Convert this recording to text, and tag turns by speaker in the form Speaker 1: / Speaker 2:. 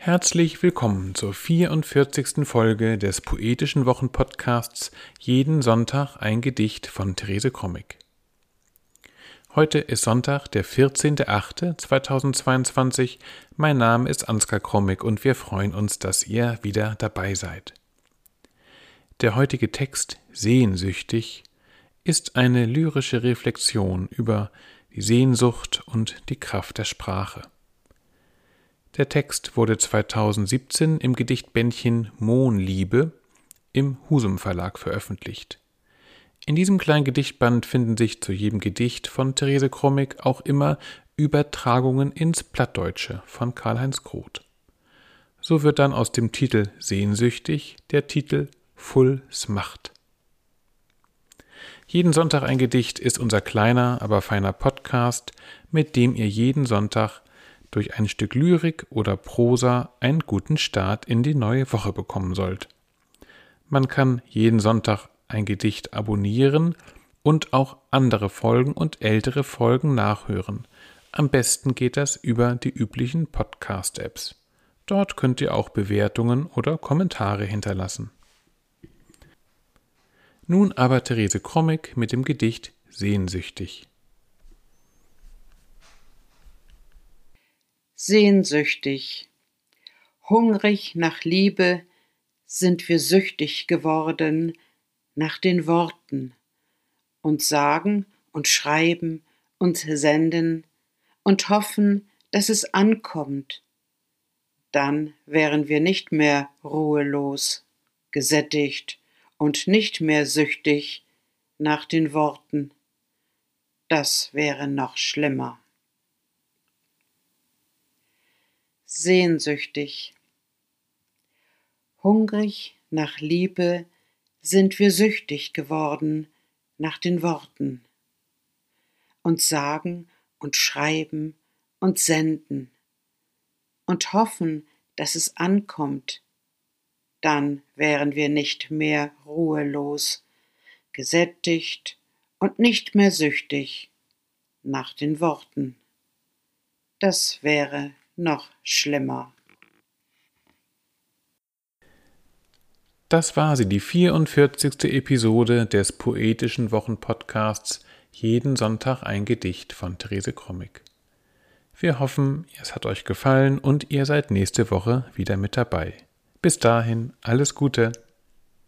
Speaker 1: Herzlich willkommen zur 44. Folge des Poetischen Wochenpodcasts Jeden Sonntag ein Gedicht von Therese Krommig. Heute ist Sonntag, der 14.08.2022. Mein Name ist Ansgar Krommig und wir freuen uns, dass ihr wieder dabei seid. Der heutige Text Sehnsüchtig ist eine lyrische Reflexion über die Sehnsucht und die Kraft der Sprache. Der Text wurde 2017 im Gedichtbändchen Mohnliebe im Husum Verlag veröffentlicht. In diesem kleinen Gedichtband finden sich zu jedem Gedicht von Therese Krommig auch immer Übertragungen ins Plattdeutsche von Karl-Heinz Groth. So wird dann aus dem Titel Sehnsüchtig der Titel Full Smacht. Jeden Sonntag ein Gedicht ist unser kleiner, aber feiner Podcast, mit dem ihr jeden Sonntag durch ein Stück Lyrik oder Prosa einen guten Start in die neue Woche bekommen sollt. Man kann jeden Sonntag ein Gedicht abonnieren und auch andere Folgen und ältere Folgen nachhören. Am besten geht das über die üblichen Podcast-Apps. Dort könnt ihr auch Bewertungen oder Kommentare hinterlassen. Nun aber Therese Krommig mit dem Gedicht Sehnsüchtig.
Speaker 2: Sehnsüchtig. Hungrig nach Liebe sind wir süchtig geworden nach den Worten und sagen und schreiben und senden und hoffen, dass es ankommt. Dann wären wir nicht mehr ruhelos, gesättigt und nicht mehr süchtig nach den Worten. Das wäre noch schlimmer. Sehnsüchtig. Hungrig nach Liebe sind wir süchtig geworden nach den Worten und sagen und schreiben und senden und hoffen, dass es ankommt, dann wären wir nicht mehr ruhelos, gesättigt und nicht mehr süchtig nach den Worten. Das wäre noch schlimmer.
Speaker 1: Das war sie, die 44. Episode des Poetischen Wochenpodcasts Jeden Sonntag ein Gedicht von Therese Krommig. Wir hoffen, es hat euch gefallen und ihr seid nächste Woche wieder mit dabei. Bis dahin, alles Gute.